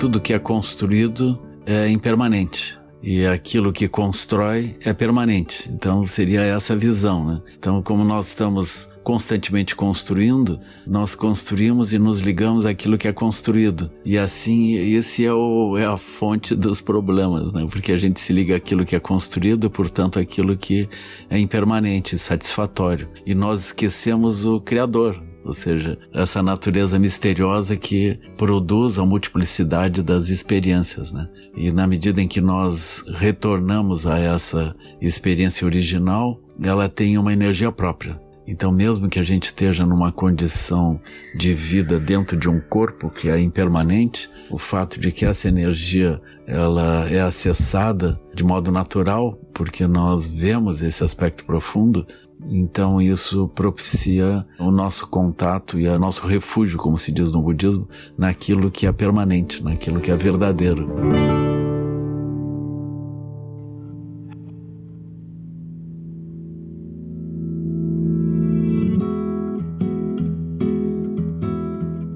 tudo que é construído é impermanente e aquilo que constrói é permanente. Então seria essa visão, né? Então, como nós estamos constantemente construindo, nós construímos e nos ligamos àquilo que é construído. E assim, esse é, o, é a fonte dos problemas, né? Porque a gente se liga àquilo que é construído, portanto, àquilo que é impermanente, satisfatório. E nós esquecemos o Criador, ou seja, essa natureza misteriosa que produz a multiplicidade das experiências, né? E na medida em que nós retornamos a essa experiência original, ela tem uma energia própria. Então, mesmo que a gente esteja numa condição de vida dentro de um corpo que é impermanente, o fato de que essa energia ela é acessada de modo natural, porque nós vemos esse aspecto profundo, então isso propicia o nosso contato e o nosso refúgio, como se diz no budismo, naquilo que é permanente, naquilo que é verdadeiro.